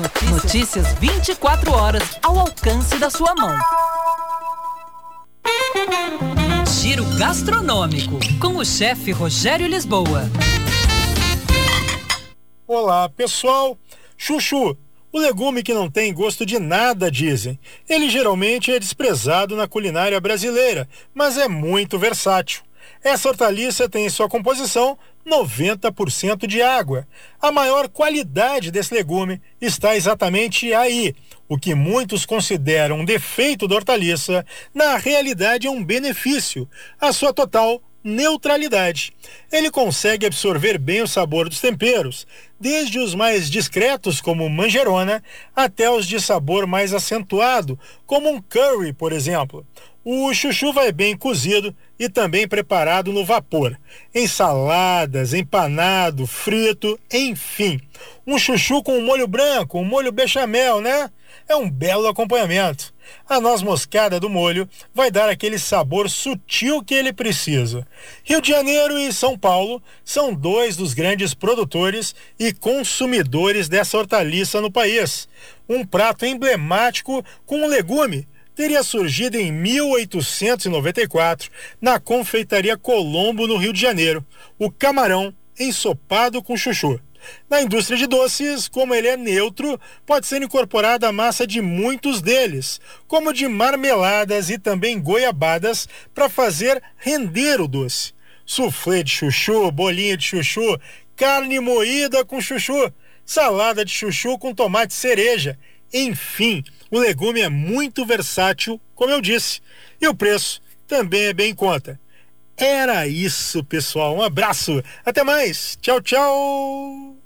Notícias. Notícias 24 horas ao alcance da sua mão. Giro gastronômico com o chefe Rogério Lisboa. Olá, pessoal. Chuchu, o legume que não tem gosto de nada, dizem. Ele geralmente é desprezado na culinária brasileira, mas é muito versátil. Essa hortaliça tem em sua composição 90% de água. A maior qualidade desse legume está exatamente aí. O que muitos consideram um defeito da hortaliça, na realidade é um benefício. A sua total neutralidade. Ele consegue absorver bem o sabor dos temperos, desde os mais discretos, como manjerona, até os de sabor mais acentuado, como um curry, por exemplo. O chuchu vai bem cozido e também preparado no vapor. Ensaladas, empanado, frito, enfim. Um chuchu com um molho branco, um molho bechamel, né? É um belo acompanhamento. A noz moscada do molho vai dar aquele sabor sutil que ele precisa. Rio de Janeiro e São Paulo são dois dos grandes produtores e consumidores dessa hortaliça no país. Um prato emblemático com um legume teria surgido em 1894 na confeitaria Colombo, no Rio de Janeiro, o camarão ensopado com chuchu. Na indústria de doces, como ele é neutro, pode ser incorporada a massa de muitos deles, como de marmeladas e também goiabadas, para fazer render o doce. Suflê de chuchu, bolinha de chuchu, carne moída com chuchu, salada de chuchu com tomate cereja, enfim o legume é muito versátil, como eu disse, e o preço também é bem em conta. Era isso, pessoal. Um abraço. Até mais. Tchau, tchau.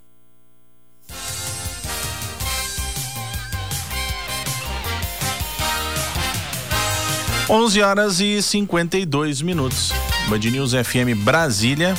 Onze horas e 52 minutos. Band News FM Brasília.